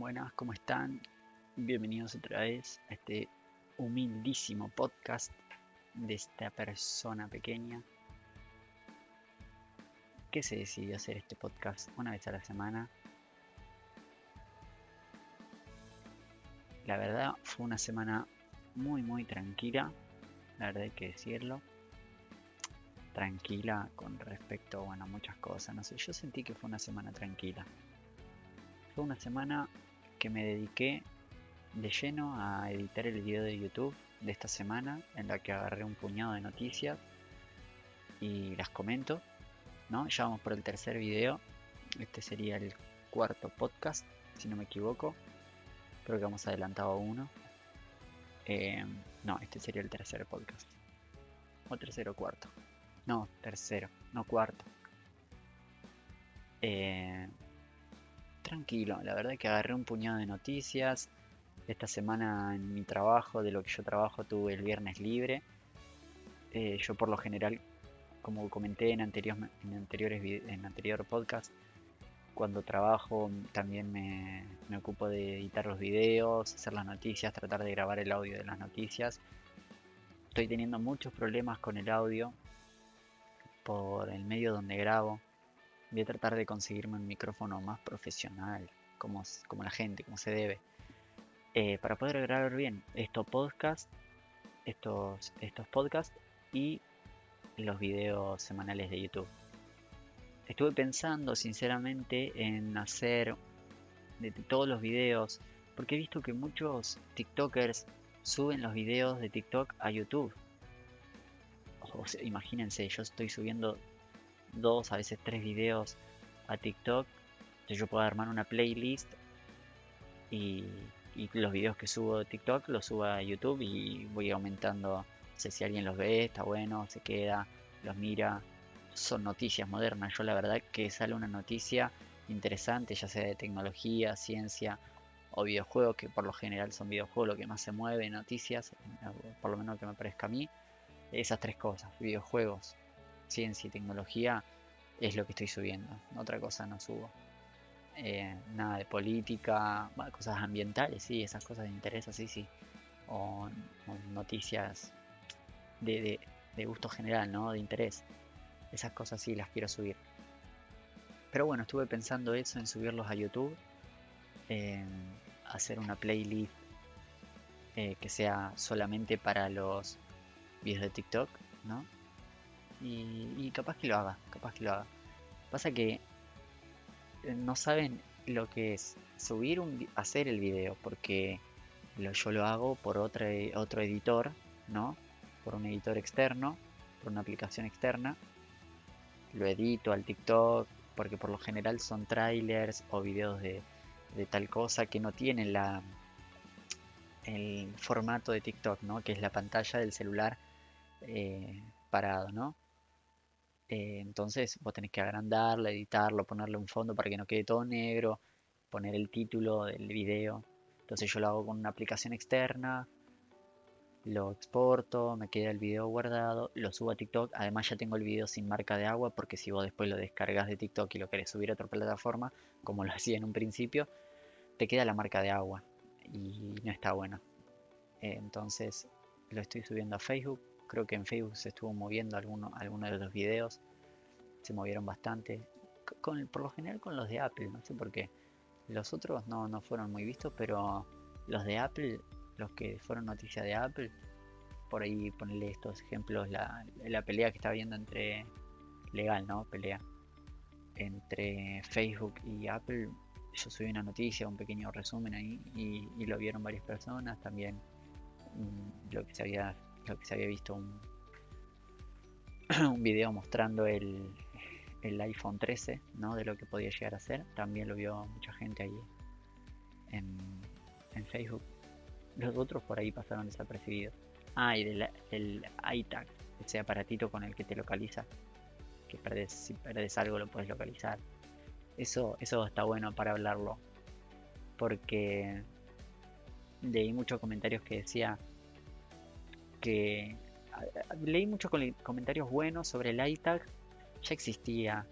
Buenas, ¿cómo están? Bienvenidos otra vez a este humildísimo podcast de esta persona pequeña que se decidió hacer este podcast una vez a la semana. La verdad fue una semana muy muy tranquila, la verdad hay que decirlo. Tranquila con respecto bueno, a muchas cosas, no sé, yo sentí que fue una semana tranquila. Fue una semana que me dediqué de lleno a editar el video de YouTube de esta semana en la que agarré un puñado de noticias y las comento. ¿no? Ya vamos por el tercer video. Este sería el cuarto podcast, si no me equivoco. Creo que hemos adelantado uno. Eh, no, este sería el tercer podcast. O tercero cuarto. No, tercero, no cuarto. Eh, tranquilo, la verdad que agarré un puñado de noticias. Esta semana en mi trabajo, de lo que yo trabajo, tuve el viernes libre. Eh, yo por lo general, como comenté en, anterior, en anteriores en anterior podcast, cuando trabajo también me, me, ocupo de editar los videos, hacer las noticias, tratar de grabar el audio de las noticias. Estoy teniendo muchos problemas con el audio por el medio donde grabo. Voy a tratar de conseguirme un micrófono más profesional, como, como la gente, como se debe, eh, para poder grabar bien estos podcasts, estos, estos podcasts y los videos semanales de YouTube. Estuve pensando sinceramente en hacer de todos los videos, porque he visto que muchos TikTokers suben los videos de TikTok a YouTube. Imagínense, yo estoy subiendo dos, a veces tres videos a TikTok. Entonces yo puedo armar una playlist y, los videos que subo de TikTok los subo a YouTube y voy aumentando. No sé si alguien los ve, está bueno, se queda, los mira. Son noticias modernas. Yo la verdad que sale una noticia interesante, ya sea de tecnología, ciencia o videojuegos, que por lo general son videojuegos lo que más se mueve, noticias, por lo menos que me parezca a mí. Esas tres cosas, videojuegos, ciencia y tecnología es lo que estoy subiendo. Otra cosa no subo. Eh, nada de política, cosas ambientales, sí, esas cosas de interés, sí, sí. O, noticias de, gusto general, ¿no? De interés. Esas cosas sí las quiero subir. Pero bueno, estuve pensando eso en subirlos a YouTube. hacer una playlist eh, que sea solamente para los videos de TikTok, ¿no? Y, capaz que lo haga, capaz que lo haga. Pasa que eh, no saben lo que es subir un hacer el video porque yo lo hago por otro, otro editor, ¿no? Por un editor externo, por una aplicación externa. Lo edito al TikTok porque por lo general son trailers o videos de, tal cosa que no tienen la el formato de TikTok, ¿no? Que es la pantalla del celular eh, parado, ¿no? Eh, entonces vos tenés que agrandarlo, editarlo, ponerle un fondo para que no quede todo negro, poner el título del video. Entonces yo lo hago con una aplicación externa, lo exporto, me queda el video guardado, lo subo a TikTok. Además ya tengo el video sin marca de agua porque si vos después lo descargas de TikTok y lo querés subir a otra plataforma, como lo hacía en un principio, te queda la marca de agua y no está bueno. Eh, entonces lo estoy subiendo a Facebook Creo que en Facebook se estuvo moviendo algunos de los videos. Se movieron bastante. Con, por lo general con los de Apple, no sé por qué. Los otros no, no fueron muy vistos, pero los de Apple, los que fueron noticias de Apple, por ahí ponerle estos ejemplos, la, la pelea que está viendo entre, legal, ¿no? Pelea entre Facebook y Apple. Yo subí una noticia, un pequeño resumen ahí y, y lo vieron varias personas. También mm, lo que se había que se había visto un, un video mostrando el, el iPhone 13, ¿no? De lo que podía llegar a ser. También lo vio mucha gente ahí en, en Facebook. Los otros por ahí pasaron desapercibidos. Ah, y del el iTag, ese aparatito con el que te localiza. Que si perdes algo lo puedes localizar. Eso, eso está bueno para hablarlo. Porque leí muchos comentarios que decía que leí muchos comentarios buenos sobre el iTag. Ya existía.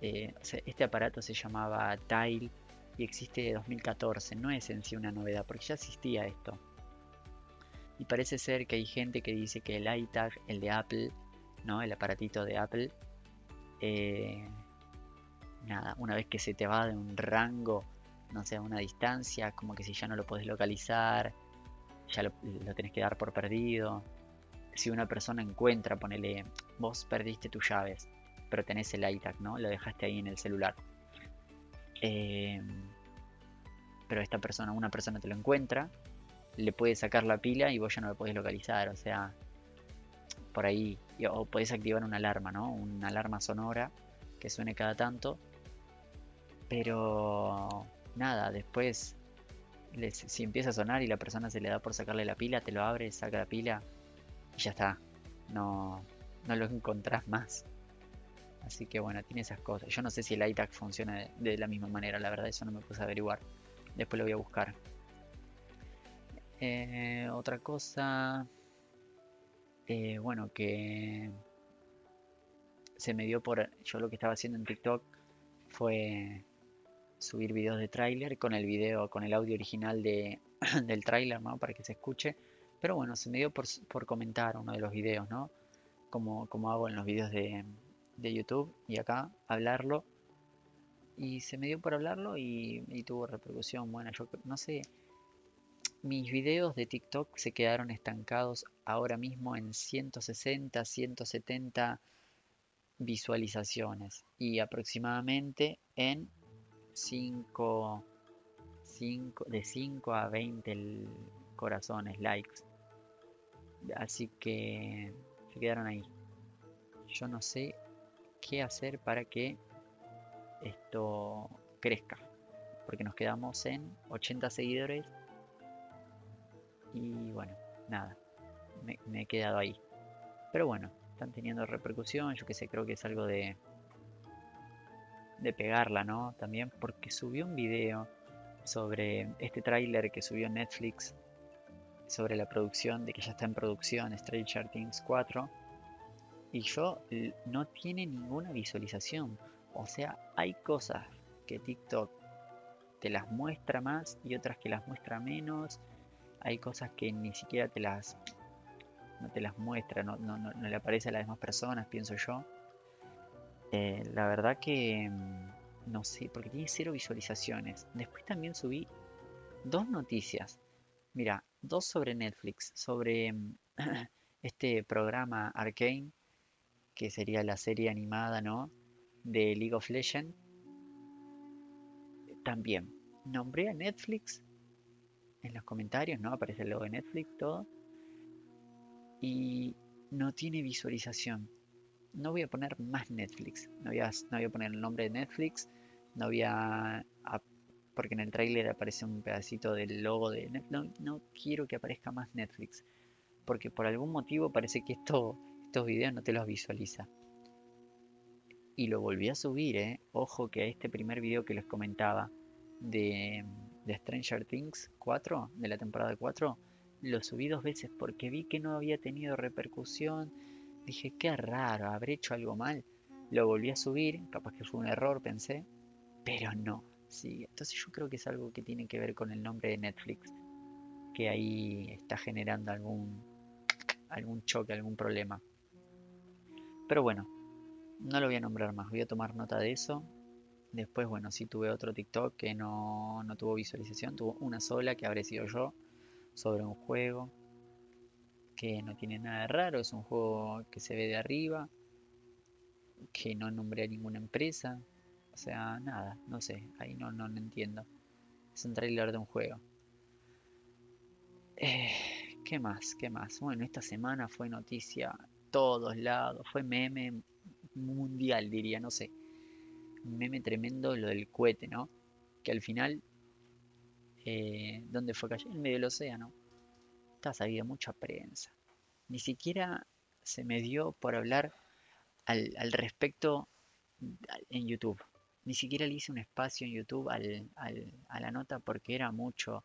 Eh, este aparato se llamaba Tile y existe de 2014. No es en sí una novedad, porque ya existía esto. Y parece ser que hay gente que dice que el iTag, el de Apple, ¿no? El aparatito de Apple, eh, nada, una vez que se te va de un rango, no sé, a una distancia, como que si ya no lo puedes localizar, ya lo, tenés que dar por perdido. Si una persona encuentra, ponele, vos perdiste tus llaves, pero tenés el iTag, ¿no? Lo dejaste ahí en el celular. Eh, pero esta persona, una persona te lo encuentra, le puede sacar la pila y vos ya no lo podés localizar. O sea, por ahí. O podés activar una alarma, ¿no? Una alarma sonora que suene cada tanto. Pero nada, después si empieza a sonar y la persona se le da por sacarle la pila, te lo abre, saca la pila y ya está. No, no lo encontrás más. Así que bueno, tiene esas cosas. Yo no sé si el iTag funciona de la misma manera, la verdad, eso no me puse a averiguar. Después lo voy a buscar. Eh, otra cosa, eh, bueno, que se me dio por... Yo lo que estaba haciendo en TikTok fue subir videos de tráiler con el video, con el audio original de, del tráiler, ¿no? Para que se escuche. Pero bueno, se me dio por, por comentar uno de los videos, ¿no? Como, como hago en los videos de, de, YouTube y acá, hablarlo. Y se me dio por hablarlo y, y tuvo repercusión. Bueno, yo no sé, mis videos de TikTok se quedaron estancados ahora mismo en 160, 170 visualizaciones y aproximadamente en 5, 5 de 5 a 20 corazones, likes. Así que se quedaron ahí. Yo no sé qué hacer para que esto crezca. Porque nos quedamos en 80 seguidores y bueno, nada, me, he quedado ahí. Pero bueno, están teniendo repercusión, yo que sé, creo que es algo de, de pegarla, ¿no? También porque subió un video sobre este tráiler que subió Netflix sobre la producción, de que ya está en producción Stranger Things 4 y yo no tiene ninguna visualización. O sea, hay cosas que TikTok te las muestra más y otras que las muestra menos hay cosas que ni siquiera te las no te las muestra, no, le aparece a las demás personas, pienso yo. Eh, la verdad que mm, no sé, porque tiene cero visualizaciones. Después también subí dos noticias. Mira, dos sobre Netflix, sobre mm, este programa Arcane, que sería la serie animada, ¿no? De League of Legends. También nombré a Netflix en los comentarios, ¿no? Aparece el logo de Netflix, todo. Y no tiene visualización. No voy a poner más Netflix. No voy a, no voy a poner el nombre de Netflix. No voy a, porque en el trailer aparece un pedacito del logo de Netflix. No, no, quiero que aparezca más Netflix. Porque por algún motivo parece que esto, estos videos no te los visualiza. Y lo volví a subir, ¿eh? Ojo que a este primer video que les comentaba de de Stranger Things 4, de la temporada 4, lo subí dos veces porque vi que no había tenido repercusión. Dije, qué raro, habré hecho algo mal. Lo volví a subir, capaz que fue un error, pensé, pero no. Sí, entonces yo creo que es algo que tiene que ver con el nombre de Netflix, que ahí está generando algún, algún choque, algún problema. Pero bueno, no lo voy a nombrar más, voy a tomar nota de eso Después, bueno, sí tuve otro TikTok que no, tuvo visualización, tuvo una sola que habré sido yo sobre un juego que no tiene nada de raro, es un juego que se ve de arriba, que no nombré a ninguna empresa, o sea, nada, no sé, ahí no, no, entiendo. Es un trailer de un juego. Eh, ¿Qué más? ¿Qué más? Bueno, esta semana fue noticia todos lados, fue meme mundial, diría, no sé un meme tremendo lo del cohete, ¿no? Que al final, eh, ¿dónde fue cayendo? En medio del océano. Está sabida mucha prensa. Ni siquiera se me dio por hablar al, respecto en YouTube. Ni siquiera le hice un espacio en YouTube al, a la nota porque era mucho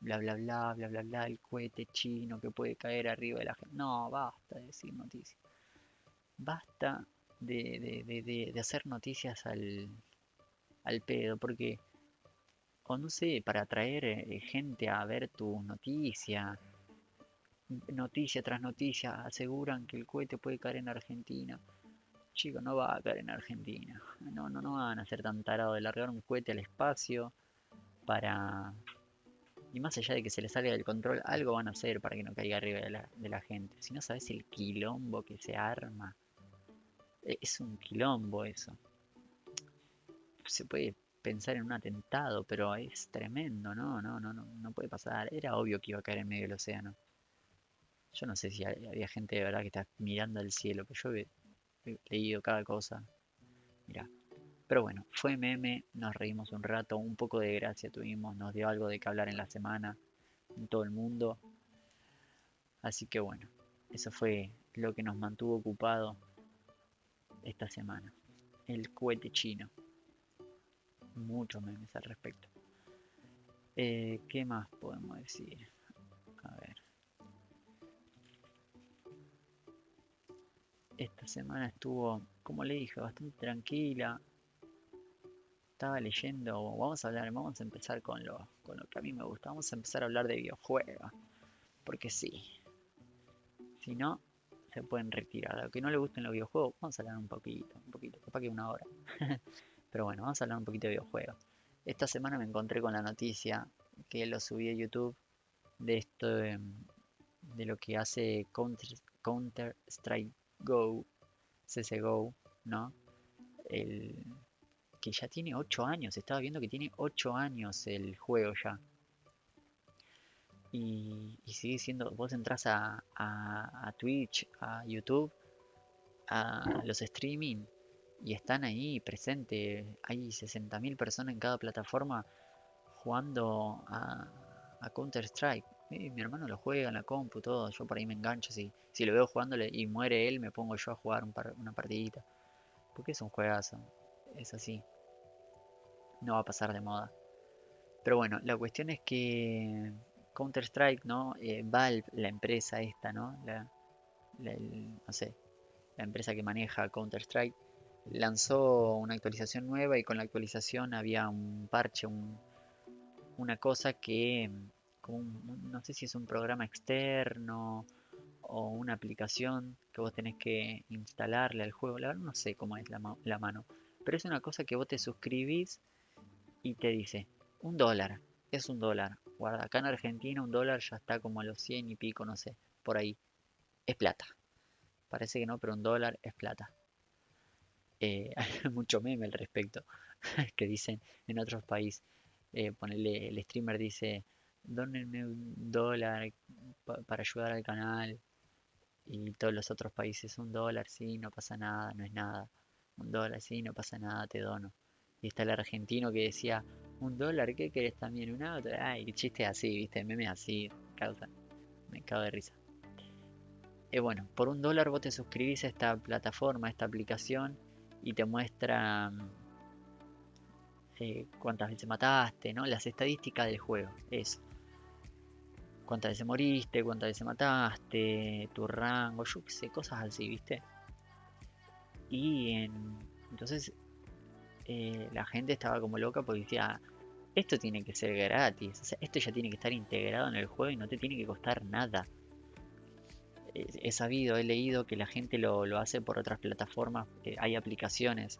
bla bla bla, bla bla bla, el cohete chino que puede caer arriba de la gente. No, basta de decir noticias. Basta de, hacer noticias al, al pedo, porque o no sé, para atraer eh, gente a ver tu noticia. Noticia tras noticia aseguran que el cohete puede caer en Argentina. Chico, no va a caer en Argentina. No, no, no van a ser tan tarados de largar un cohete al espacio para... Y más allá de que se les salga del control, algo van a hacer para que no caiga arriba de la, de la gente. Si no sabes el quilombo que se arma. E, es un quilombo eso. Se puede pensar en un atentado, pero es tremendo, ¿no? No, no, no, no puede pasar. Era obvio que iba a caer en medio del océano. Yo no sé si había gente de verdad que está mirando al cielo, pero yo he, leído cada cosa. Mira. Pero bueno, fue meme, nos reímos un rato, un poco de gracia tuvimos, nos dio algo de que hablar en la semana, en todo el mundo. Así que bueno, eso fue lo que nos mantuvo ocupado esta semana. El cohete chino muchos memes al respecto. Eh, ¿Qué más podemos decir? Esta semana estuvo, como le dije, bastante tranquila. Estaba leyendo, vamos a hablar, vamos a empezar con lo, con lo que a mí me gusta. Vamos a empezar a hablar de videojuegos. Porque sí. Si no, se pueden retirar. A lo que no le gusten los videojuegos, vamos a hablar un poquito, un poquito, capaz que una hora. Pero bueno, vamos a hablar un poquito de videojuegos. Esta semana me encontré con la noticia que lo subí a YouTube de esto de, lo que hace Counter, Strike Go, CSGO, ¿no? El, que ya tiene 8 años, estaba viendo que tiene 8 años el juego ya. Y, sigue siendo, vos entras a Twitch, a YouTube, a los streaming y están ahí presentes. Hay 60.000 personas en cada plataforma jugando a, Counter-Strike. Mi hermano lo juega en la compu, todo. Yo por ahí me engancho. Si, si lo veo jugándole y muere él, me pongo yo a jugar una partidita. Porque es un juegazo. Es así. No va a pasar de moda. Pero bueno, la cuestión es que Counter-Strike, ¿no? Eh, Valve, la empresa esta, ¿no? La, no sé, la empresa que maneja Counter-Strike, lanzó una actualización nueva y con la actualización había un parche, una cosa que, no sé si es un programa externo o una aplicación que vos tenés que instalarle al juego, la verdad no sé cómo es la, la mano, pero es una cosa que vos te suscribís y te dice, un dólar, es un dólar, guarda, acá en Argentina un dólar ya está como a los 100 y pico, no sé, por ahí, es plata. Parece que no, pero un dólar es plata. Eh, hay mucho meme al respecto que dicen en otros países. Eh, ponerle, el streamer dice, donenme un dólar para ayudar al canal. Y todos los otros países, un dólar, sí, no pasa nada, no es nada. Un dólar, sí, no pasa nada, te dono. Y está el argentino que decía, un dólar, ¿qué querés también? Un auto. Ay, chiste así, viste, meme así, causa. Me cago de risa. Y bueno, por un dólar vos te suscribís a esta plataforma, a esta aplicación y te muestra eh, cuántas veces mataste, ¿no? Las estadísticas del juego, eso. Cuántas veces moriste, cuántas veces mataste, tu rango, yo qué sé, cosas así, ¿viste? Y entonces eh, la gente estaba como loca porque decía, esto tiene que ser gratis, o sea, esto ya tiene que estar integrado en el juego y no te tiene que costar nada he sabido, he leído que la gente lo, hace por otras plataformas. hay aplicaciones,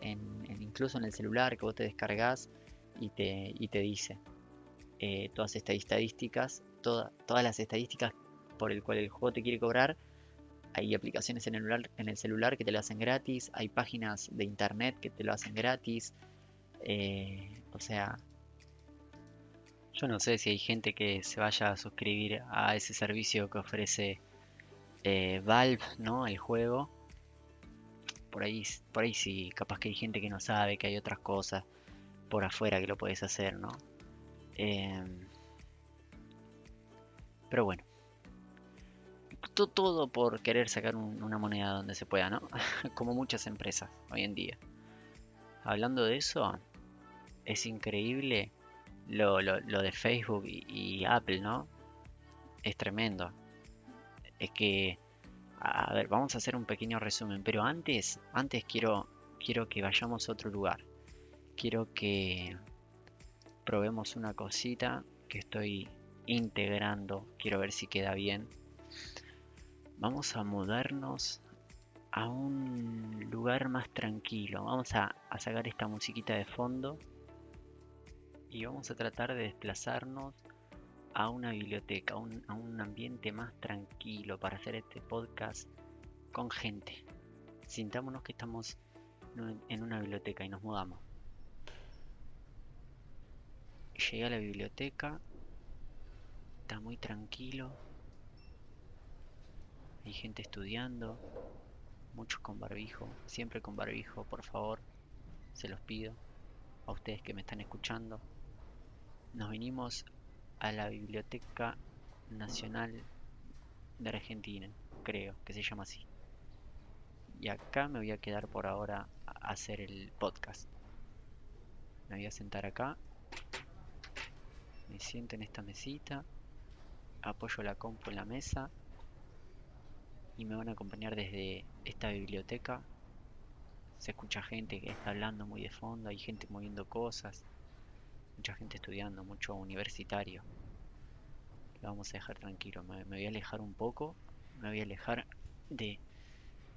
en, incluso en el celular, que vos te descargas y te, te dice eh, todas estas estadísticas, todas las estadísticas por el cual el juego te quiere cobrar. Hay aplicaciones en el, celular, en el celular que te lo hacen gratis, hay páginas de internet que te lo hacen gratis. Eh, o sea, yo no sé si hay gente que se vaya a suscribir a ese servicio que ofrece eh, Valve, ¿no? El juego. Por ahí, por ahí sí, capaz que hay gente que no sabe que hay otras cosas por afuera que lo puedes hacer, ¿no? Em, pero bueno. Todo, por querer sacar una moneda donde se pueda, ¿no? Como muchas empresas hoy en día. Hablando de eso, es increíble lo, de Facebook y Apple, ¿no? Es tremendo es que, a ver, vamos a hacer un pequeño resumen, pero antes, antes quiero, quiero que vayamos a otro lugar. Quiero que, probemos una cosita que estoy integrando. Quiero ver si queda bien. Vamos a mudarnos a un lugar más tranquilo. Vamos a, sacar esta musiquita de fondo y vamos a tratar de desplazarnos a una biblioteca, a un ambiente más tranquilo para hacer este podcast con gente. Sintámonos que estamos en una biblioteca y nos mudamos. Llegué a la biblioteca, está muy tranquilo, hay gente estudiando, muchos con barbijo, siempre con barbijo, por favor, se los pido a ustedes que me están escuchando. Nos vinimos a la Biblioteca Nacional de Argentina, creo que se llama así. Y acá me voy a quedar por ahora a hacer el podcast. Me voy a sentar acá. Me siento en esta mesita. Apoyo la compu en la mesa. Y me van a acompañar desde esta biblioteca. Se escucha gente que está hablando muy de fondo. Hay gente moviendo cosas. Mucha gente estudiando, mucho universitario. Lo vamos a dejar tranquilo. Me, me voy a alejar un poco. Me voy a alejar de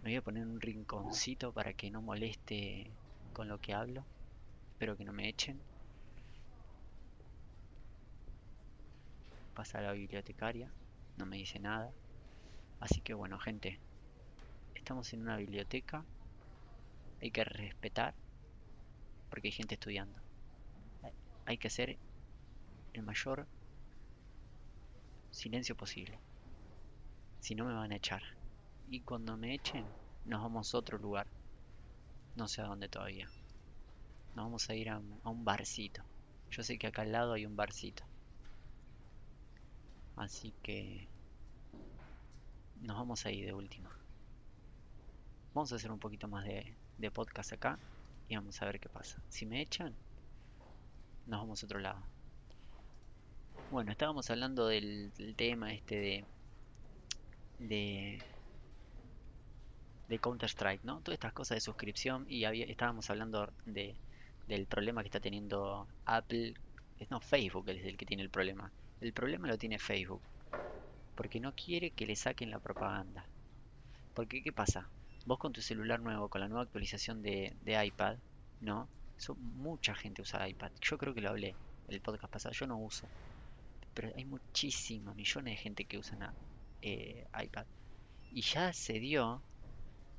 me voy a poner un rinconcito para que no moleste con lo que hablo. Espero que no me echen. Pasa la bibliotecaria, no me dice nada. Así que bueno, gente, estamos en una biblioteca. Hay que respetar porque hay gente estudiando. Hay que hacer el mayor silencio posible. Si no me van a echar y cuando me echen nos vamos a otro lugar. No sé a dónde todavía. Nos vamos a ir a, un barcito. Yo sé que acá al lado hay un barcito. Así que nos vamos a ir de última. Vamos a hacer un poquito más de, podcast acá y vamos a ver qué pasa. Si me echan, nos vamos a otro lado. Bueno, estábamos hablando del, tema este de, de de Counter-Strike, ¿no? Todas estas cosas de suscripción y había, estábamos hablando de, del problema que está teniendo Apple, no Facebook es el que tiene el problema. El problema lo tiene Facebook, porque no quiere que le saquen la propaganda. Porque, ¿qué pasa? Vos con tu celular nuevo, con la nueva actualización de, iPad, ¿no? mucha gente usa iPad. Yo creo que lo hablé el podcast pasado, yo no uso. Pero hay muchísimos, millones de gente que usan eh, iPad. Y ya se dio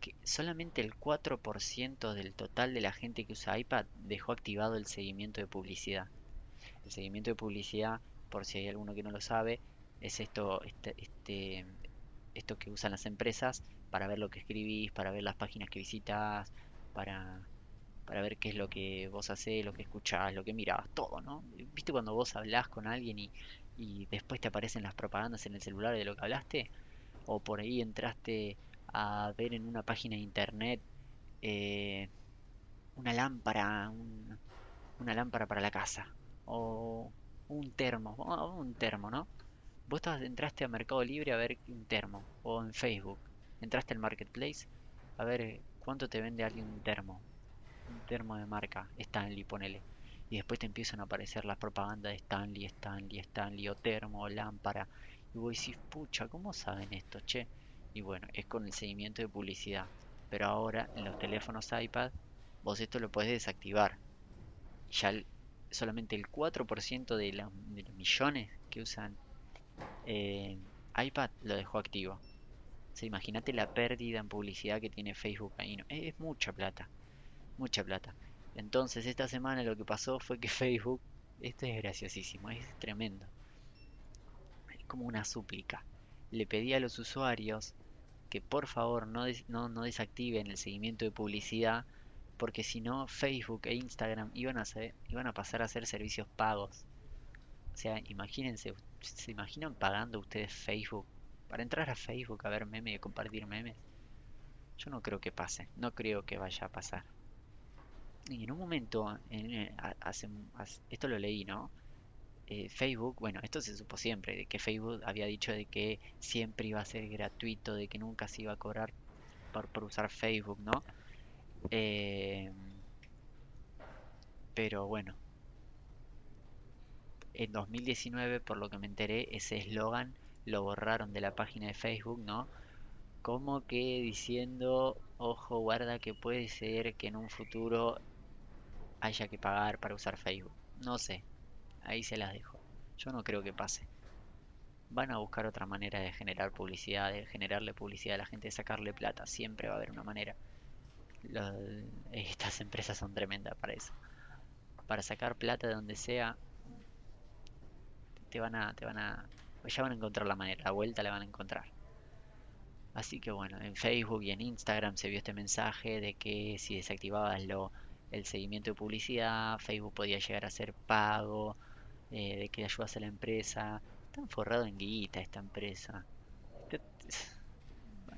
que solamente el 4% del total de la gente que usa iPad dejó activado el seguimiento de publicidad. El seguimiento de publicidad, por si hay alguno que no lo sabe, es esto, este, este, esto que usan las empresas para ver lo que escribís, para ver las páginas que visitas, para, para ver qué es lo que vos hacés, lo que escuchás, lo que mirás, todo, ¿no? ¿Viste cuando vos hablás con alguien y, y después te aparecen las propagandas en el celular de lo que hablaste? O por ahí entraste a ver en una página de internet eh, una lámpara, una lámpara para la casa o un termo, un termo, ¿no? Vos entraste a Mercado Libre a ver un termo o en Facebook, entraste al Marketplace a ver cuánto te vende alguien un termo, un termo de marca, Stanley, ponele. Y después te empiezan a aparecer las propagandas de Stanley, Stanley, Stanley, o termo, o lámpara. Y vos decís, pucha, ¿cómo saben esto, che? y bueno, es con el seguimiento de publicidad. Pero ahora en los teléfonos iPad vos esto lo podés desactivar. Ya solamente el 4% de, los millones que usan eh, iPad lo dejó activo. O imagínate la pérdida en publicidad que tiene Facebook ahí. ¿no? Es, mucha plata. Mucha plata. Entonces esta semana lo que pasó fue que Facebook, esto es graciosísimo, es tremendo. Es como una súplica. Le pedía a los usuarios que por favor no, no, desactiven el seguimiento de publicidad porque si no Facebook e Instagram iban a, iban a pasar a ser servicios pagos. O sea, imagínense, ¿se imaginan pagando ustedes Facebook para entrar a Facebook a ver memes y compartir memes? Yo no creo que pase, no creo que vaya a pasar. Y en un momento, en, eh, esto lo leí, ¿no? Eh, Facebook, bueno, esto se supo siempre, de que Facebook había dicho de que siempre iba a ser gratuito, de que nunca se iba a cobrar por, usar Facebook, ¿no? Eh, pero bueno, en 2019, por lo que me enteré, ese eslogan lo borraron de la página de Facebook, ¿no? Como que diciendo, ojo, guarda que puede ser que en un futuro haya que pagar para usar Facebook. No sé, ahí se las dejo. Yo no creo que pase. Van a buscar otra manera de generar publicidad, de generarle publicidad a la gente, de sacarle plata. Siempre va a haber una manera. Estas empresas son tremendas para eso. Para sacar plata de donde sea, te van a, te van a, ya van a encontrar la manera, la vuelta la van a encontrar. Así que bueno, en Facebook y en Instagram se vio este mensaje de que si desactivabas lo, el seguimiento de publicidad, Facebook podía llegar a ser pago, eh, de que ayudas a la empresa. Están forrado en guita esta empresa.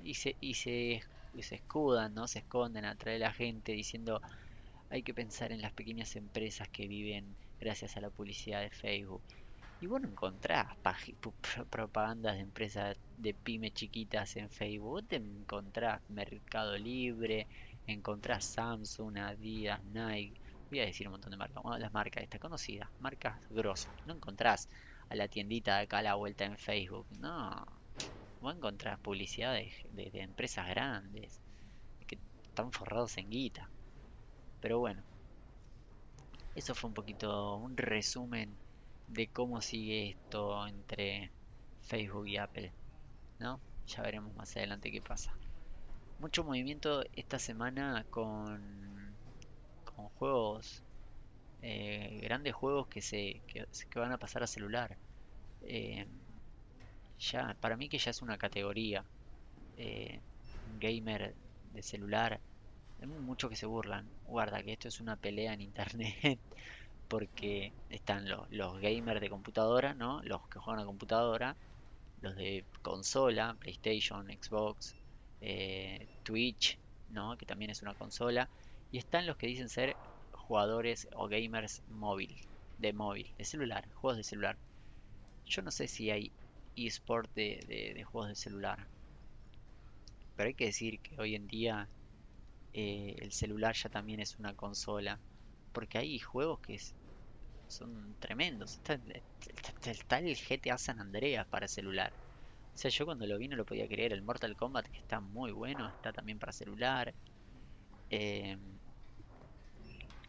Y se, y se, se escudan, ¿no? Se esconden atrás de la gente diciendo hay que pensar en las pequeñas empresas que viven gracias a la publicidad de Facebook. Y bueno, encontrás propagandas de empresas de pyme chiquitas en Facebook, te encontrás Mercado Libre, encontrás Samsung, Adidas, Nike, voy a decir un montón de marcas, las marcas estas conocidas, marcas grosas, no encontrás a la tiendita de acá a la vuelta en Facebook, no, vos encontrás publicidad de, de empresas grandes, que están forrados en guita, pero bueno, eso fue un poquito un resumen de cómo sigue esto entre Facebook y Apple, ¿no? Ya veremos más adelante qué pasa mucho movimiento esta semana con, con juegos, eh, grandes juegos que se que, van a pasar a celular. Eh, ya, para mí que ya es una categoría eh, gamer de celular. Hay muchos que se burlan. Guarda que esto es una pelea en internet. Porque están los, los gamers de computadora, ¿no? Los que juegan a computadora. Los de consola, PlayStation, Xbox, eh, Twitch, ¿no? que también es una consola, y están los que dicen ser jugadores o gamers móvil, de móvil, de celular, juegos de celular. Yo no sé si hay eSport de, de, juegos de celular, pero hay que decir que hoy en día eh, el celular ya también es una consola, porque hay juegos que son tremendos. Está, el GTA San Andreas para celular o sea, yo cuando lo vi no lo podía creer. El Mortal Kombat que está muy bueno, está también para celular. Eh,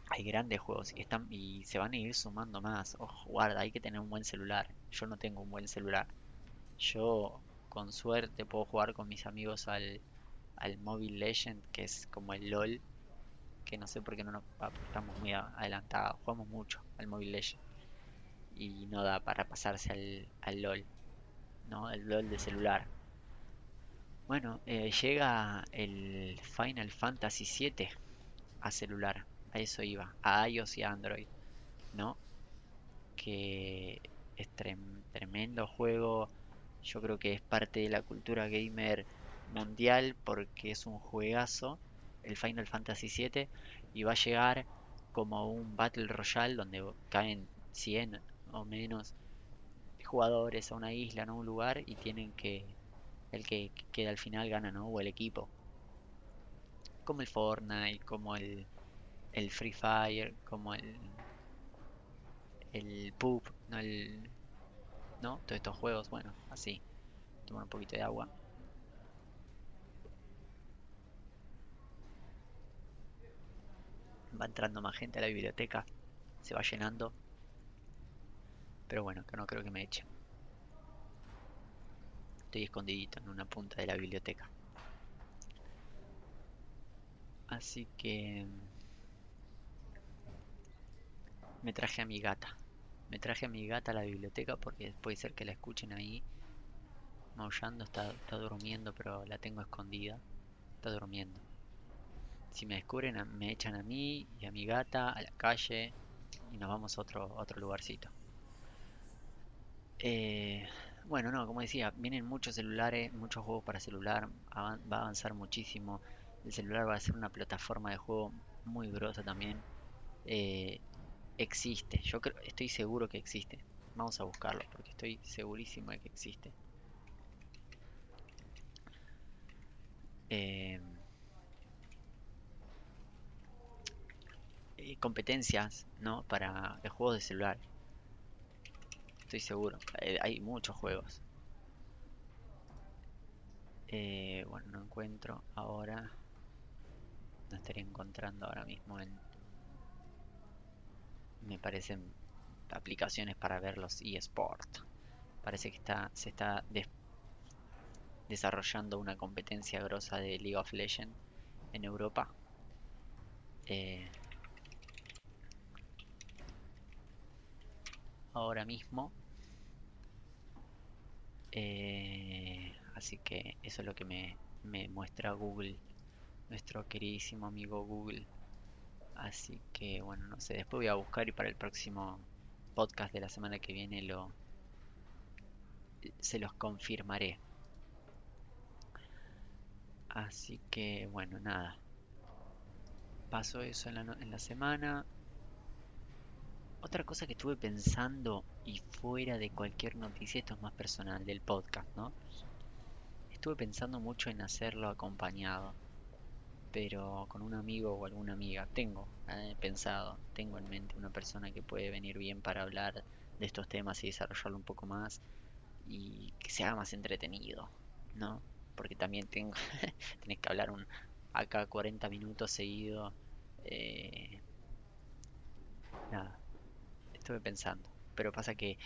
hay grandes juegos y, están, y se van a ir sumando más. Ojo, guarda, hay que tener un buen celular. Yo no tengo un buen celular. Yo, con suerte, puedo jugar con mis amigos al, al Mobile Legend, que es como el LOL. Que no sé por qué no nos estamos muy adelantados. Jugamos mucho al Mobile Legend. Y no da para pasarse al, al LOL. ¿no? El LOL de celular. Bueno, eh, llega el Final Fantasy VII a celular. A eso iba. A iOS y a Android. ¿No? Que es tremendo juego. Yo creo que es parte de la cultura gamer mundial porque es un juegazo. El Final Fantasy VII. Y va a llegar como un Battle Royale donde caen 100 o menos jugadores a una isla, ¿no? Un lugar y tienen que... El que queda al final gana, ¿no? O el equipo. Como el Fortnite, como el, el Free Fire, como el... El Poop, ¿no? El, ¿No? Todos estos juegos, bueno, así. Tomar un poquito de agua. Va entrando más gente a la biblioteca. Se va llenando. Pero bueno, que no creo que me echen. Estoy escondidito en una punta de la biblioteca. Así que... Me traje a mi gata. Me traje a mi gata a la biblioteca porque puede ser que la escuchen ahí maullando. Está, está durmiendo, pero la tengo escondida. Está durmiendo. Si me descubren, me echan a mí y a mi gata a la calle y nos vamos a otro, otro lugarcito. Eh, bueno, no, como decía, vienen muchos celulares, muchos juegos para celular, va a avanzar muchísimo. El celular va a ser una plataforma de juego muy grosa también. Eh, existe, yo creo, estoy seguro que existe. Vamos a buscarlo porque estoy segurísimo de que existe. Eh, competencias, ¿no? Para juegos de celular estoy seguro. Eh, hay muchos juegos. Eh, bueno, no encuentro ahora. No estaría encontrando ahora mismo en... Me parecen aplicaciones para ver los eSport. Parece que está, se está desarrollando una competencia grosa de League of Legends en Europa. Eh, ahora mismo. Eh, así que eso es lo que me, me muestra Google, nuestro queridísimo amigo Google. Así que bueno, no sé, después voy a buscar y para el próximo podcast de la semana que viene lo se los confirmaré. Así que bueno, nada. Pasó eso en la, en la semana. Otra cosa que estuve pensando y fuera de cualquier noticia, esto es más personal del podcast, ¿no? Estuve pensando mucho en hacerlo acompañado, pero con un amigo o alguna amiga. Tengo eh, pensado, tengo en mente una persona que puede venir bien para hablar de estos temas y desarrollarlo un poco más y que sea más entretenido, ¿no? Porque también tengo, tenés que hablar un acá 40 minutos seguido. Eh, nada, estuve pensando. Pero pasa que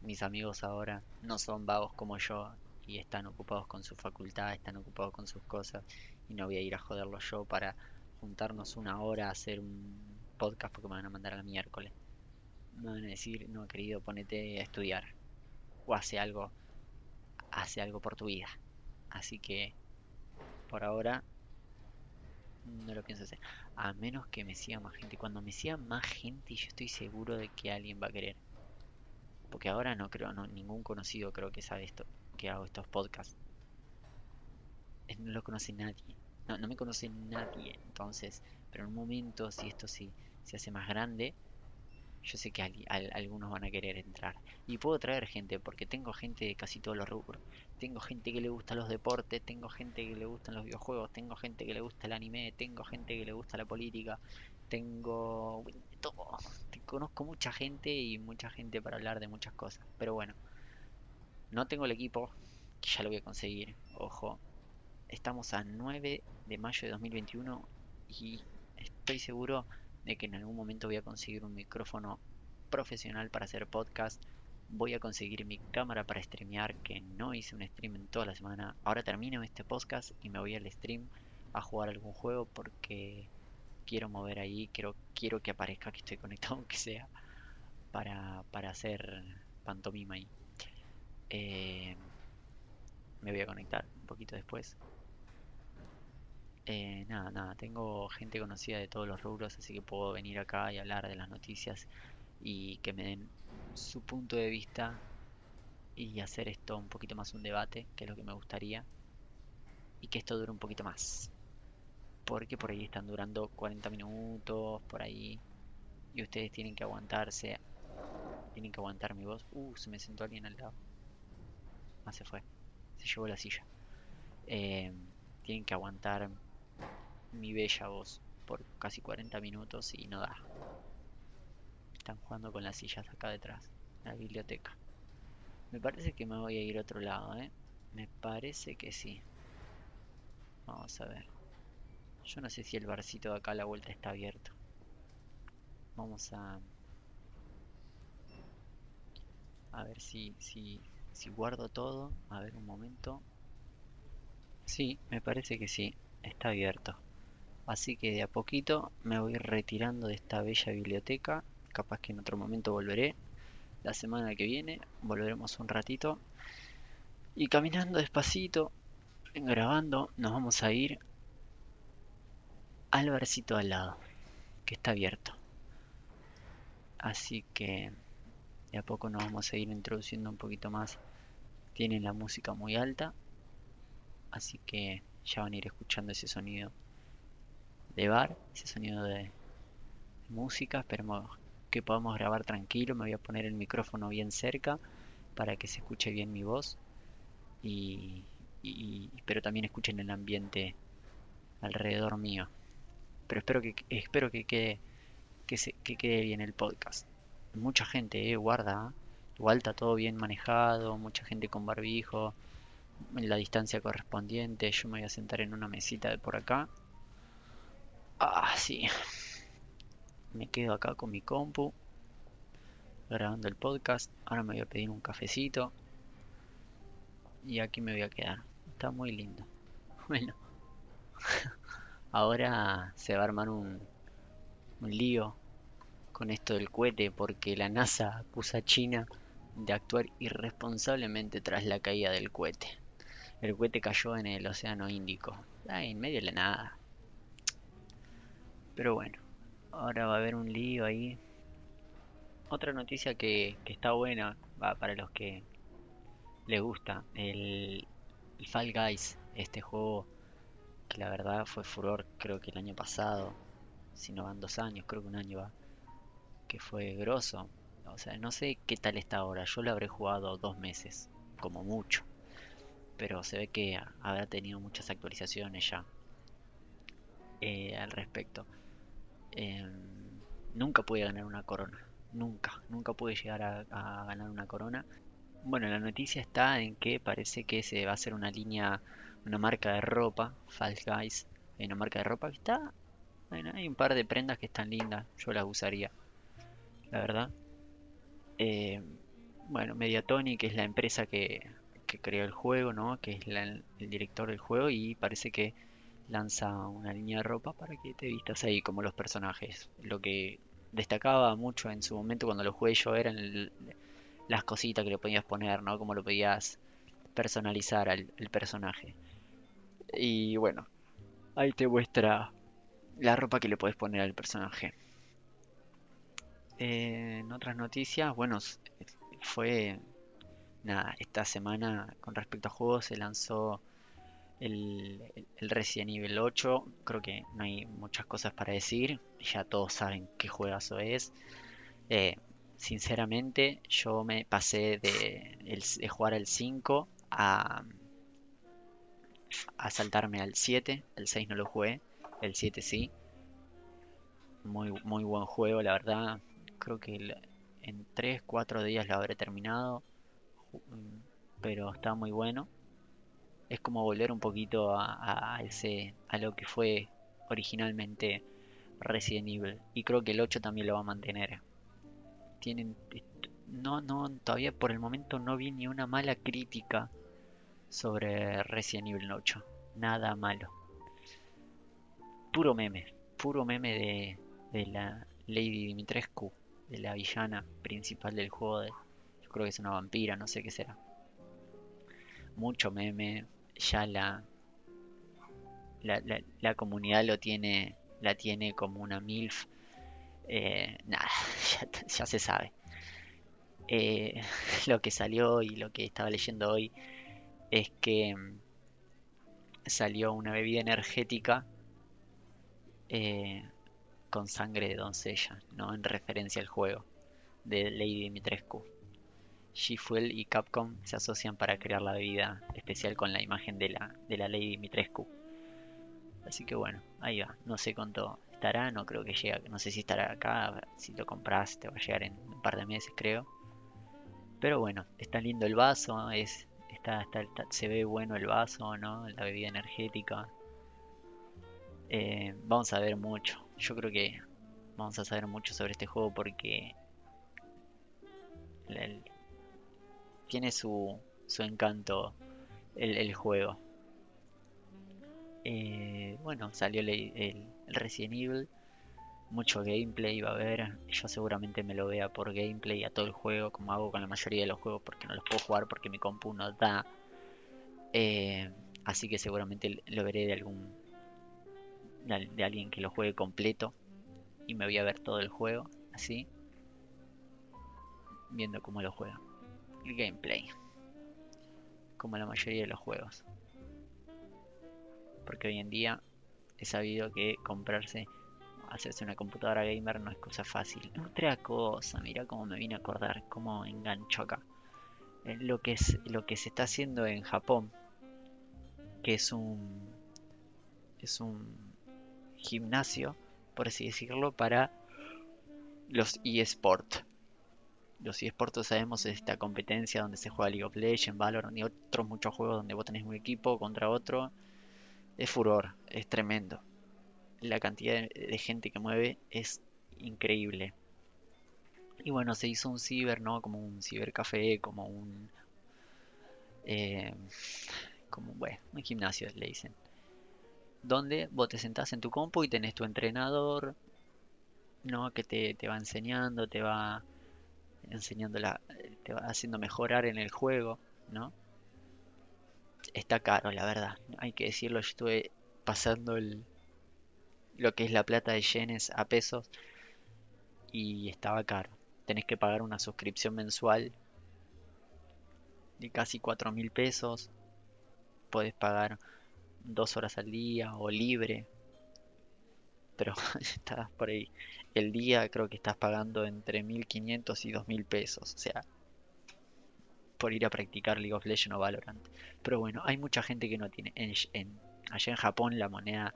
mis amigos ahora no son vagos como yo y están ocupados con su facultad, están ocupados con sus cosas y no voy a ir a joderlo yo para juntarnos una hora a hacer un podcast porque me van a mandar al miércoles. Me van a decir, no querido, ponete a estudiar o hace algo, hace algo por tu vida. Así que por ahora no lo pienso hacer. A menos que me siga más gente. Cuando me siga más gente, yo estoy seguro de que alguien va a querer. Porque ahora no creo, no, ningún conocido creo que sabe esto, que hago estos podcasts. No lo conoce nadie. No, no me conoce nadie. Entonces, pero en un momento, si esto sí, se hace más grande, yo sé que algunos van a querer entrar. Y puedo traer gente, porque tengo gente de casi todos los rubros. Tengo gente que le gusta los deportes, tengo gente que le gustan los videojuegos, tengo gente que le gusta el anime, tengo gente que le gusta la política, tengo todo. conozco mucha gente y mucha gente para hablar de muchas cosas. Pero bueno, no tengo el equipo, que ya lo voy a conseguir. Ojo, estamos a 9 de mayo de 2021 y estoy seguro de que en algún momento voy a conseguir un micrófono profesional para hacer podcast. Voy a conseguir mi cámara para streamear, que no hice un stream en toda la semana. Ahora termino este podcast y me voy al stream a jugar algún juego porque quiero mover ahí, quiero, quiero que aparezca que estoy conectado, aunque sea, para, para hacer pantomima ahí. Eh, me voy a conectar un poquito después. Eh, nada, nada, tengo gente conocida de todos los rubros, así que puedo venir acá y hablar de las noticias y que me den su punto de vista y hacer esto un poquito más un debate, que es lo que me gustaría, y que esto dure un poquito más. Porque por ahí están durando 40 minutos, por ahí, y ustedes tienen que aguantarse, tienen que aguantar mi voz. Uh, se me sentó alguien al lado. Ah, se fue, se llevó la silla. Eh, tienen que aguantar mi bella voz por casi 40 minutos y no da. Están jugando con las sillas acá detrás, la biblioteca. Me parece que me voy a ir a otro lado, ¿eh? Me parece que sí. Vamos a ver. Yo no sé si el barcito de acá a la vuelta está abierto. Vamos a... A ver si, si, si guardo todo. A ver un momento. Sí, me parece que sí. Está abierto. Así que de a poquito me voy retirando de esta bella biblioteca. Capaz que en otro momento volveré. La semana que viene volveremos un ratito. Y caminando despacito, grabando, nos vamos a ir al barcito al lado, que está abierto. Así que a poco nos vamos a ir introduciendo un poquito más. Tienen la música muy alta, así que ya van a ir escuchando ese sonido de bar, ese sonido de música. Esperemos que podamos grabar tranquilo. Me voy a poner el micrófono bien cerca para que se escuche bien mi voz. Y, pero también escuchen el ambiente alrededor mío. Pero espero que espero que quede que, se, que quede bien el podcast. Mucha gente eh, guarda. Igual está todo bien manejado, mucha gente con barbijo, la distancia correspondiente. Yo me voy a sentar en una mesita de por acá. Ah, sí. Me quedo acá con mi compu, grabando el podcast. Ahora me voy a pedir un cafecito. Y aquí me voy a quedar. Está muy lindo. Bueno. Ahora se va a armar un, un lío con esto del cohete porque la NASA acusa a China de actuar irresponsablemente tras la caída del cohete. El cohete cayó en el Océano Índico, ahí en medio de la nada. Pero bueno, ahora va a haber un lío ahí. Otra noticia que, está buena va para los que les gusta, el, el Fall Guys, este juego que la verdad fue furor creo que el año pasado, si no van dos años, creo que un año va, que fue grosso. O sea, no sé qué tal está ahora, yo lo habré jugado dos meses, como mucho, pero se ve que habrá tenido muchas actualizaciones ya eh, al respecto. Em, nunca pude ganar una corona, nunca, nunca pude llegar a ganar una corona. Bueno, la noticia está en que parece que se va a hacer una línea una marca de ropa, False Guys, una marca de ropa que está, bueno, hay un par de prendas que están lindas, yo las usaría, la verdad. Eh, bueno, Mediatonic es la empresa que, que creó el juego, ¿no? Que es el director del juego y parece que lanza una línea de ropa para que te vistas ahí como los personajes. Lo que destacaba mucho en su momento cuando lo jugué yo eran las cositas que le podías poner, ¿no? Como lo podías personalizar al personaje. Y bueno, ahí te muestra la ropa que le puedes poner al personaje. Eh, en otras noticias, bueno, fue nada, esta semana con respecto a juegos se lanzó el, el, Resident Evil 8. Creo que no hay muchas cosas para decir, ya todos saben qué juegazo es. Eh, sinceramente, yo me pasé de, de jugar al 5 a a saltarme al 7. El 6 no lo jugué, el 7 sí. Muy, muy buen juego, la verdad. Creo que en 3, 4 días lo habré terminado. Pero está muy bueno. Es como volver un poquito a, ese a lo que fue originalmente Resident Evil. Y creo que el 8 también lo va a mantener. Tienen. No, no, todavía por el momento no vi ni una mala crítica sobre Resident Evil 8. Nada malo. Puro meme. Puro meme de, de la Lady Dimitrescu, de la villana principal del juego. De, yo creo que es una vampira, no sé qué será. Mucho meme. Ya la, la, la, comunidad lo tiene, la tiene como una MILF. Eh, nada, ya, se sabe. Eh, lo que salió y lo que estaba leyendo hoy es que mm, salió una bebida energética eh, con sangre de doncella, ¿no? En referencia al juego de Lady Dimitrescu. G-Fuel y Capcom se asocian para crear la bebida especial con la imagen de la, de la Lady Dimitrescu. Así que bueno, ahí va. No sé cuánto estará, no creo que llegue, no sé si estará acá, si lo compras te va a llegar en un par de meses creo. Pero bueno, está lindo el vaso, es se ve bueno el vaso, ¿no? La bebida energética. Eh, vamos a ver mucho. Yo creo que vamos a saber mucho sobre este juego porque tiene su, su encanto el, juego. Eh, bueno, salió el, Resident Evil mucho gameplay va a haber. Yo seguramente me lo vea por gameplay a todo el juego, como hago con la mayoría de los juegos, porque no los puedo jugar porque mi compu no da. Eh, así que seguramente lo veré de algún de alguien que lo juegue completo y me voy a ver todo el juego así viendo cómo lo juega el gameplay como la mayoría de los juegos porque hoy en día he sabido que comprarse hacerse una computadora gamer no es cosa fácil. Otra cosa, mira cómo me vine a acordar, cómo engancho acá. Eh, lo que es lo que se está haciendo en Japón, que es un es un gimnasio, por así decirlo, para los eSport. los eSports sabemos es esta competencia donde se juega League of Legends, Valorant y otros muchos juegos donde vos tenés un equipo contra otro. Es furor, es tremendo. La cantidad de gente que mueve es increíble. Y bueno, se hizo un ciber, ¿no? Como un cibercafé, como un... Eh, como, bueno, un gimnasio le dicen. Donde vos te sentás en tu compu y tenés tu entrenador, ¿no? Que te, te va enseñando, te va enseñando la, te va haciendo mejorar en el juego, ¿no? Está caro, la verdad. Hay que decirlo, yo estuve pasando el, lo que es la plata de yenes a pesos y estaba caro. Tenés que pagar una suscripción mensual de casi 4 mil pesos. Podés pagar dos horas al día o libre. Pero estás por ahí. El día creo que estás pagando entre 1500 y 2000 pesos. O sea, por ir a practicar League of Legends o Valorant. Pero bueno, hay mucha gente que no tiene. En, allá en Japón la moneda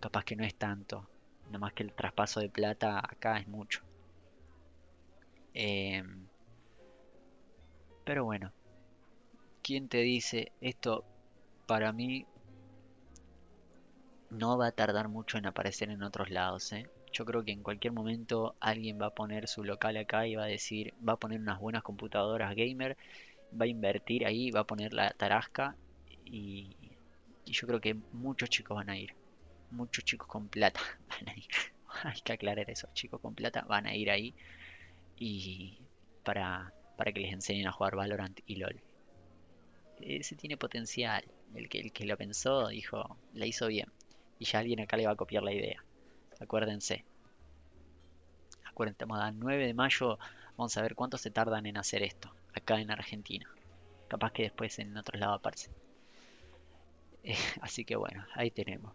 capaz que no es tanto. Nada más que el traspaso de plata acá es mucho. Em, pero bueno, ¿quién te dice esto? Para mí no va a tardar mucho en aparecer en otros lados. ¿eh? Yo creo que en cualquier momento alguien va a poner su local acá y va a decir, va a poner unas buenas computadoras gamer, va a invertir ahí, va a poner la tarasca y, y yo creo que muchos chicos van a ir. Muchos chicos con plata van a ir. Hay que aclarar eso. Chicos con plata van a ir ahí y para, para que les enseñen a jugar Valorant y LOL. Ese tiene potencial. El que, el que lo pensó dijo, la hizo bien. Y ya alguien acá le va a copiar la idea. Acuérdense. Acuérdense, a 9 de mayo. Vamos a ver cuánto se tardan en hacer esto. Acá en Argentina. Capaz que después en otros lados aparece. así que bueno, ahí tenemos.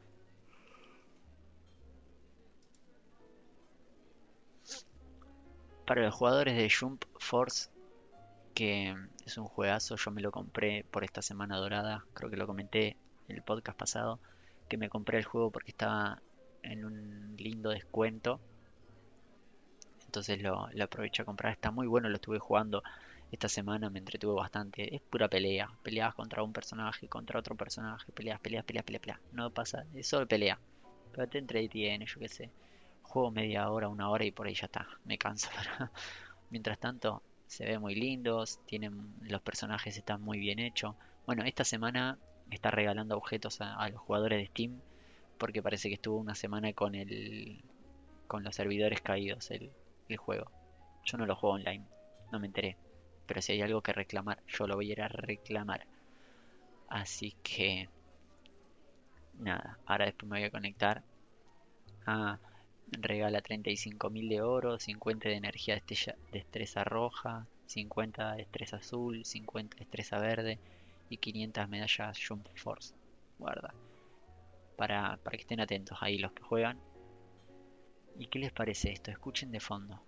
para los jugadores de Jump Force, que es un juegazo, yo me lo compré por esta semana dorada, creo que lo comenté en el podcast pasado, que me compré el juego porque estaba en un lindo descuento. Entonces lo, aproveché a comprar, está muy bueno, lo estuve jugando esta semana, me entretuve bastante. Es pura pelea, peleas contra un personaje, contra otro personaje, peleas, peleas, peleas, peleas, peleas. No pasa, es solo pelea. Pero te entretiene, yo qué sé. Juego media hora, una hora y por ahí ya está. Me canso. Mientras tanto, se ve muy lindos. Tienen, los personajes están muy bien hechos. Bueno, esta semana está regalando objetos a, los jugadores de Steam. Porque parece que estuvo una semana con el. con los servidores caídos el, el juego. Yo no lo juego online. No me enteré. Pero si hay algo que reclamar, yo lo voy a ir a reclamar. Así que. Nada, ahora después me voy a conectar. Ah, regala 35.000 de oro, 50 de energía de destreza roja, 50 de destreza azul, 50 de destreza verde y 500 medallas Jump Force. Guarda. Para, para que estén atentos ahí los que juegan. ¿Y qué les parece esto? Escuchen de fondo.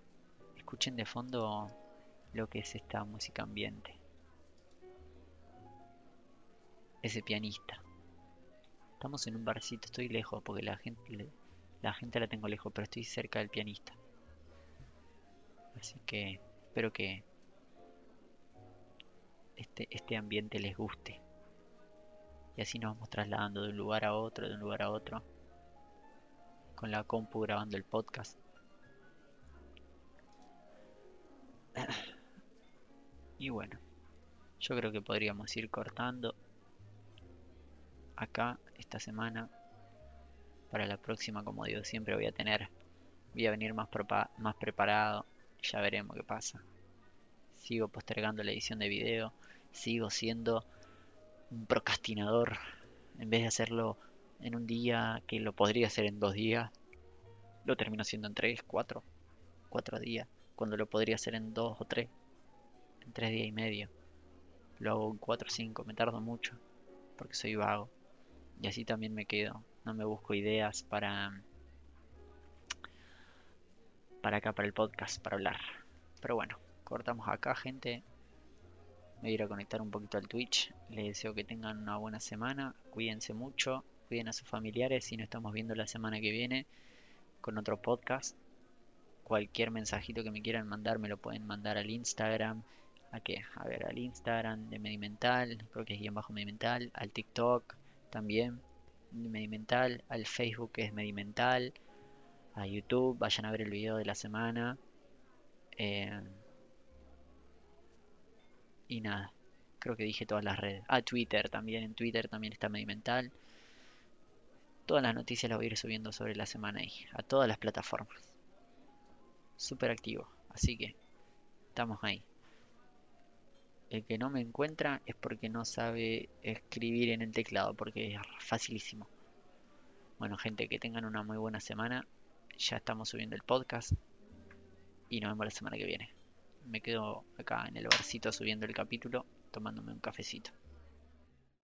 Escuchen de fondo lo que es esta música ambiente. Ese pianista. Estamos en un barcito, estoy lejos porque la gente la gente la tengo lejos, pero estoy cerca del pianista. Así que espero que este, este ambiente les guste. Y así nos vamos trasladando de un lugar a otro, de un lugar a otro. Con la compu grabando el podcast. Y bueno, yo creo que podríamos ir cortando acá esta semana para la próxima, como digo, siempre voy a tener, voy a venir más, más preparado, ya veremos qué pasa. Sigo postergando la edición de video, sigo siendo un procrastinador, en vez de hacerlo en un día que lo podría hacer en dos días, lo termino haciendo en tres, cuatro, cuatro días, cuando lo podría hacer en dos o tres, en tres días y medio. Lo hago en cuatro o cinco, me tardo mucho, porque soy vago. Y así también me quedo no me busco ideas para para acá para el podcast para hablar pero bueno cortamos acá gente. Me voy a ir a conectar un poquito al Twitch. Les deseo que tengan una buena semana. Cuídense mucho. Cuiden a sus familiares y nos estamos viendo la semana que viene con otro podcast. Cualquier mensajito que me quieran mandar me lo pueden mandar al Instagram. ¿A qué? A ver, al Instagram de Medimental, creo que es guion bajo Medimental, al TikTok también, Medimental, al Facebook que es Medimental, a YouTube, vayan a ver el video de la semana. Eh, y nada, creo que dije todas las redes. Ah, Twitter también, en Twitter también está Medimental. Todas las noticias las voy a ir subiendo sobre la semana ahí, a todas las plataformas. Súper activo, así que estamos ahí. El que no me encuentra es porque no sabe escribir en el teclado, porque es facilísimo. Bueno, gente, que tengan una muy buena semana. Ya estamos subiendo el podcast. Y nos vemos la semana que viene. Me quedo acá en el barcito subiendo el capítulo, tomándome un cafecito.